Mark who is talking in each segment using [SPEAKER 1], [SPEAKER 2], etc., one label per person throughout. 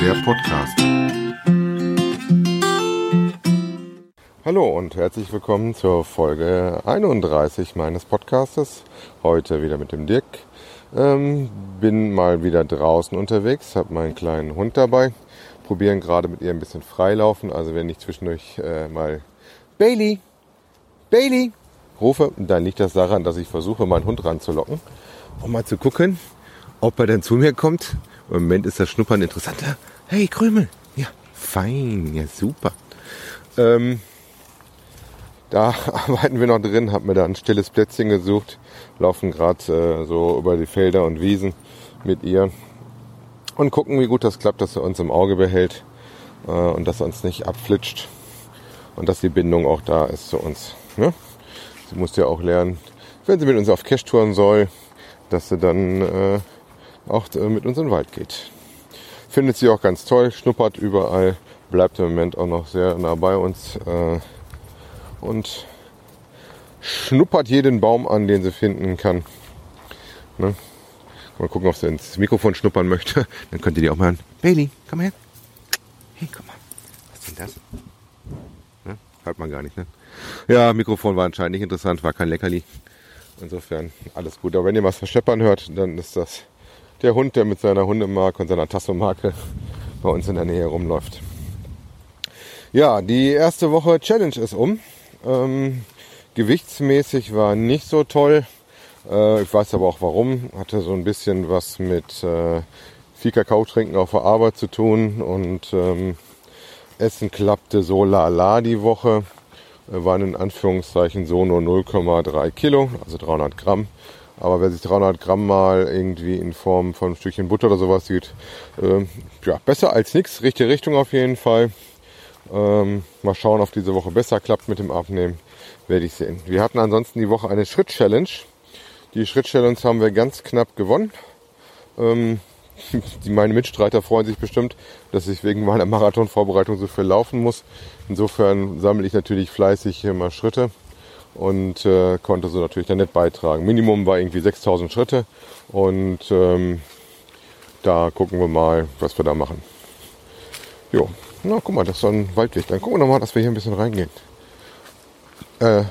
[SPEAKER 1] der Podcast. Hallo und herzlich willkommen zur Folge 31 meines Podcastes. Heute wieder mit dem Dirk. Ähm, bin mal wieder draußen unterwegs, habe meinen kleinen Hund dabei. Probieren gerade mit ihr ein bisschen freilaufen. Also wenn ich zwischendurch äh, mal Bailey, Bailey rufe, dann liegt das daran, dass ich versuche, meinen Hund ranzulocken, um mal zu gucken, ob er denn zu mir kommt. Im Moment ist das Schnuppern interessanter. Hey, Krümel. Ja, fein. Ja, super. Ähm, da arbeiten wir noch drin, haben mir da ein stilles Plätzchen gesucht, laufen gerade äh, so über die Felder und Wiesen mit ihr und gucken, wie gut das klappt, dass er uns im Auge behält äh, und dass er uns nicht abflitscht und dass die Bindung auch da ist zu uns. Ne? Sie muss ja auch lernen, wenn sie mit uns auf Cash-Touren soll, dass sie dann äh, auch äh, mit uns in den Wald geht. Findet sie auch ganz toll, schnuppert überall, bleibt im Moment auch noch sehr nah bei uns äh, und schnuppert jeden Baum an, den sie finden kann. Ne? Mal gucken, ob sie ins Mikrofon schnuppern möchte. Dann könnt ihr die auch mal hören. Bailey, komm her. Hey, komm mal. Was ist denn das? Ne? Hört man gar nicht, ne? Ja, Mikrofon war anscheinend nicht interessant, war kein Leckerli. Insofern alles gut. Aber wenn ihr was verscheppern hört, dann ist das der Hund, der mit seiner Hundemarke und seiner Tassomarke bei uns in der Nähe rumläuft. Ja, die erste Woche Challenge ist um. Ähm, gewichtsmäßig war nicht so toll. Äh, ich weiß aber auch warum. Hatte so ein bisschen was mit äh, viel Kakao trinken auf der Arbeit zu tun und ähm, Essen klappte so lala die Woche. Äh, waren in Anführungszeichen so nur 0,3 Kilo, also 300 Gramm. Aber wer sich 300 Gramm mal irgendwie in Form von ein Stückchen Butter oder sowas sieht, äh, ja, besser als nichts. Richtige Richtung auf jeden Fall. Ähm, mal schauen, ob diese Woche besser klappt mit dem Abnehmen. Werde ich sehen. Wir hatten ansonsten die Woche eine Schritt-Challenge. Die Schritt-Challenge haben wir ganz knapp gewonnen. Ähm, die, meine Mitstreiter freuen sich bestimmt, dass ich wegen meiner Marathonvorbereitung so viel laufen muss. Insofern sammle ich natürlich fleißig immer Schritte und äh, konnte so natürlich dann nicht beitragen. Minimum war irgendwie 6000 Schritte und ähm, da gucken wir mal, was wir da machen. Jo, na guck mal, das ist so ein Waldweg. Dann gucken wir nochmal, dass wir hier ein bisschen reingehen. Äh,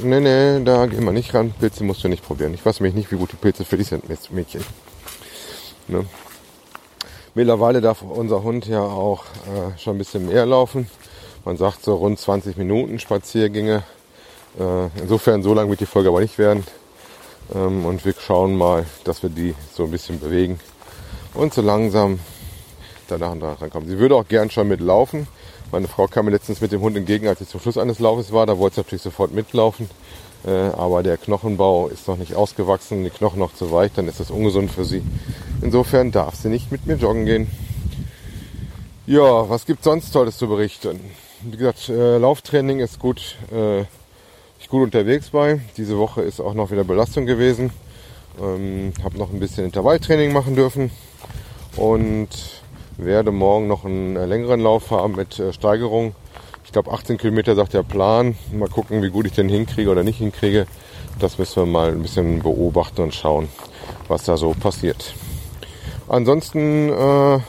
[SPEAKER 1] nee, nee, da gehen wir nicht ran. Pilze musst du nicht probieren. Ich weiß nämlich nicht, wie gut die Pilze für dich sind, Mädchen. Ne? Mittlerweile darf unser Hund ja auch äh, schon ein bisschen mehr laufen. Man sagt so rund 20 Minuten Spaziergänge insofern, so lang wird die Folge aber nicht werden. Ähm, und wir schauen mal, dass wir die so ein bisschen bewegen und so langsam danach und rankommen. Sie würde auch gern schon mitlaufen. Meine Frau kam mir letztens mit dem Hund entgegen, als ich zum Schluss eines Laufes war. Da wollte sie natürlich sofort mitlaufen. Äh, aber der Knochenbau ist noch nicht ausgewachsen, die Knochen noch zu weich, dann ist das ungesund für sie. Insofern darf sie nicht mit mir joggen gehen. Ja, was gibt sonst Tolles zu berichten? Wie gesagt, äh, Lauftraining ist gut. Gut unterwegs bei. Diese Woche ist auch noch wieder Belastung gewesen. Ähm, habe noch ein bisschen Intervalltraining machen dürfen und werde morgen noch einen äh, längeren Lauf haben mit äh, Steigerung. Ich glaube 18 Kilometer sagt der Plan. Mal gucken, wie gut ich den hinkriege oder nicht hinkriege. Das müssen wir mal ein bisschen beobachten und schauen, was da so passiert. Ansonsten äh,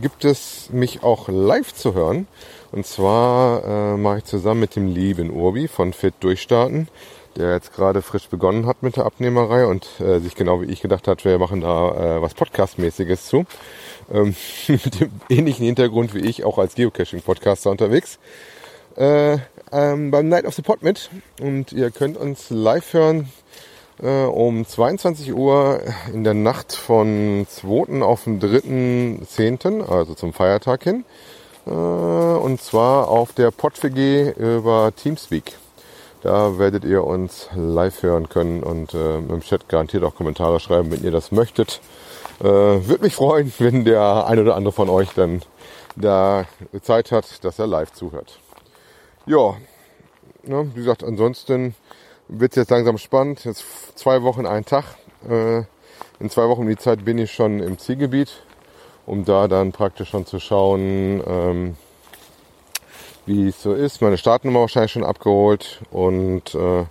[SPEAKER 1] gibt es mich auch live zu hören. Und zwar äh, mache ich zusammen mit dem lieben Urbi von Fit Durchstarten, der jetzt gerade frisch begonnen hat mit der Abnehmerei und äh, sich genau wie ich gedacht hat, wir machen da äh, was Podcast-mäßiges zu. Ähm, mit dem ähnlichen Hintergrund wie ich, auch als Geocaching-Podcaster unterwegs. Äh, ähm, beim Night of the Pod mit. Und ihr könnt uns live hören äh, um 22 Uhr in der Nacht von 2. auf den 3.10., also zum Feiertag hin. Äh, und zwar auf der PodWG über Teamspeak. Da werdet ihr uns live hören können und äh, im Chat garantiert auch Kommentare schreiben, wenn ihr das möchtet. Äh, Würde mich freuen, wenn der ein oder andere von euch dann da Zeit hat, dass er live zuhört. Ja, ne, wie gesagt, ansonsten wird es jetzt langsam spannend. Jetzt zwei Wochen, ein Tag. Äh, in zwei Wochen die Zeit bin ich schon im Zielgebiet um da dann praktisch schon zu schauen, ähm, wie es so ist. Meine Startnummer wahrscheinlich schon abgeholt und äh,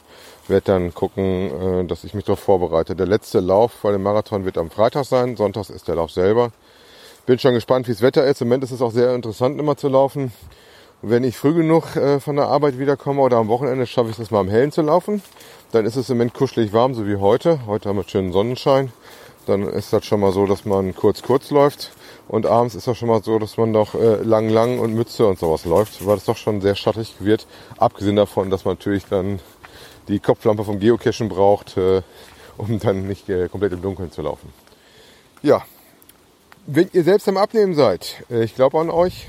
[SPEAKER 1] werde dann gucken, äh, dass ich mich darauf vorbereite. Der letzte Lauf bei dem Marathon wird am Freitag sein, sonntags ist der Lauf selber. Bin schon gespannt, wie das Wetter ist. Im Moment ist es auch sehr interessant, immer zu laufen. Wenn ich früh genug äh, von der Arbeit wiederkomme oder am Wochenende schaffe ich es mal am Hellen zu laufen, dann ist es im Moment kuschelig warm, so wie heute. Heute haben wir schönen Sonnenschein. Dann ist das schon mal so, dass man kurz kurz läuft. Und abends ist das schon mal so, dass man doch äh, lang lang und Mütze und sowas läuft, weil es doch schon sehr schattig wird. Abgesehen davon, dass man natürlich dann die Kopflampe vom Geocachen braucht, äh, um dann nicht äh, komplett im Dunkeln zu laufen. Ja, wenn ihr selbst am Abnehmen seid, äh, ich glaube an euch,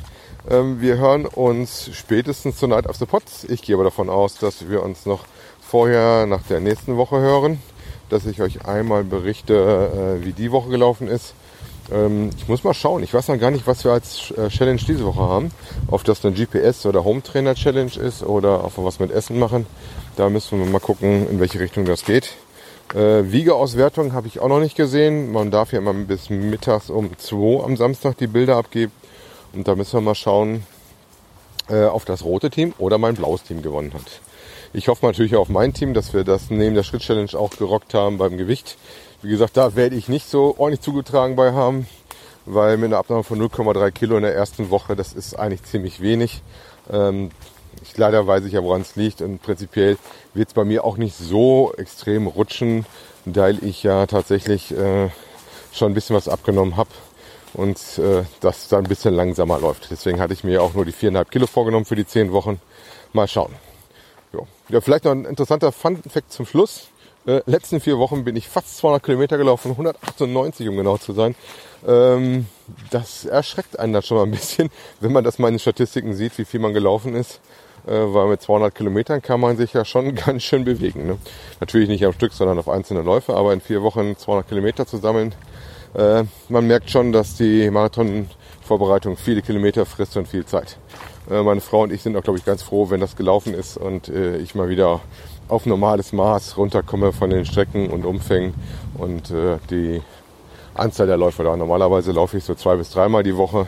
[SPEAKER 1] ähm, wir hören uns spätestens zur Night of the Pots. Ich gehe aber davon aus, dass wir uns noch vorher nach der nächsten Woche hören, dass ich euch einmal berichte, äh, wie die Woche gelaufen ist. Ähm, ich muss mal schauen. Ich weiß noch gar nicht, was wir als äh, Challenge diese Woche haben. Ob das eine GPS oder Home Trainer Challenge ist oder ob wir was mit Essen machen. Da müssen wir mal gucken, in welche Richtung das geht. Äh, Wiegeauswertung habe ich auch noch nicht gesehen. Man darf ja immer bis mittags um 2 am Samstag die Bilder abgeben. Und da müssen wir mal schauen, äh, auf das rote Team oder mein blaues Team gewonnen hat. Ich hoffe natürlich auf mein Team, dass wir das neben der Schritt-Challenge auch gerockt haben beim Gewicht. Wie gesagt, da werde ich nicht so ordentlich zugetragen bei haben, weil mit einer Abnahme von 0,3 Kilo in der ersten Woche, das ist eigentlich ziemlich wenig. Ähm, ich, leider weiß ich ja, woran es liegt und prinzipiell wird es bei mir auch nicht so extrem rutschen, weil ich ja tatsächlich äh, schon ein bisschen was abgenommen habe und äh, das dann ein bisschen langsamer läuft. Deswegen hatte ich mir auch nur die viereinhalb Kilo vorgenommen für die zehn Wochen. Mal schauen. Ja, vielleicht noch ein interessanter Fun-Fact zum Schluss. Äh, letzten vier Wochen bin ich fast 200 Kilometer gelaufen, 198 um genau zu sein. Ähm, das erschreckt einen dann schon mal ein bisschen, wenn man das mal in den Statistiken sieht, wie viel man gelaufen ist. Äh, weil mit 200 Kilometern kann man sich ja schon ganz schön bewegen. Ne? Natürlich nicht am Stück, sondern auf einzelne Läufe, aber in vier Wochen 200 Kilometer zu sammeln, äh, man merkt schon, dass die Marathonvorbereitung viele Kilometer frisst und viel Zeit. Äh, meine Frau und ich sind auch, glaube ich, ganz froh, wenn das gelaufen ist und äh, ich mal wieder auf normales Maß runterkomme von den Strecken und Umfängen und äh, die Anzahl der Läufer da. Normalerweise laufe ich so zwei bis dreimal die Woche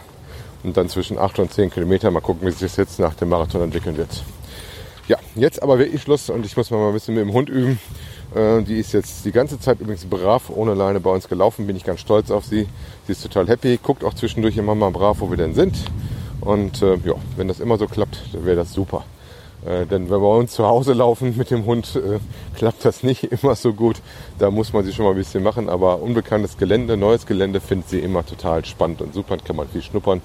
[SPEAKER 1] und dann zwischen acht und zehn Kilometer. Mal gucken, wie sich das jetzt nach dem Marathon entwickeln wird. Ja, jetzt aber wirklich Schluss und ich muss mal ein bisschen mit dem Hund üben. Äh, die ist jetzt die ganze Zeit übrigens brav ohne Leine bei uns gelaufen. Bin ich ganz stolz auf sie. Sie ist total happy. Guckt auch zwischendurch immer mal brav, wo wir denn sind. Und äh, ja, wenn das immer so klappt, wäre das super. Äh, denn wenn wir uns zu Hause laufen mit dem Hund, äh, klappt das nicht immer so gut. Da muss man sie schon mal ein bisschen machen. Aber unbekanntes Gelände, neues Gelände findet sie immer total spannend und super. Kann man viel schnuppern.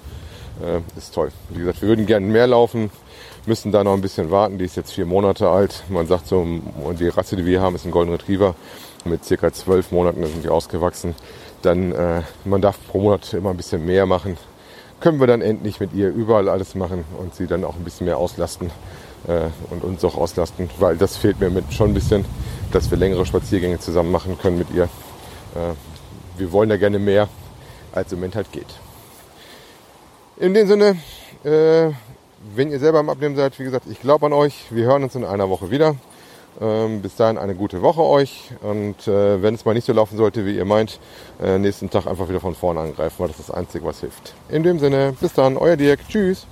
[SPEAKER 1] Äh, ist toll. Wie gesagt, wir würden gerne mehr laufen müssen da noch ein bisschen warten. Die ist jetzt vier Monate alt. Man sagt so, und die Rasse, die wir haben, ist ein Golden Retriever. Mit circa zwölf Monaten sind die ausgewachsen. Dann, äh, man darf pro Monat immer ein bisschen mehr machen. Können wir dann endlich mit ihr überall alles machen und sie dann auch ein bisschen mehr auslasten äh, und uns auch auslasten, weil das fehlt mir mit schon ein bisschen, dass wir längere Spaziergänge zusammen machen können mit ihr. Äh, wir wollen da gerne mehr, als im Moment halt geht. In dem Sinne, äh, wenn ihr selber am Abnehmen seid, wie gesagt, ich glaube an euch. Wir hören uns in einer Woche wieder. Ähm, bis dahin eine gute Woche euch. Und äh, wenn es mal nicht so laufen sollte, wie ihr meint, äh, nächsten Tag einfach wieder von vorne angreifen, weil das ist das Einzige, was hilft. In dem Sinne, bis dann, euer Dirk. Tschüss.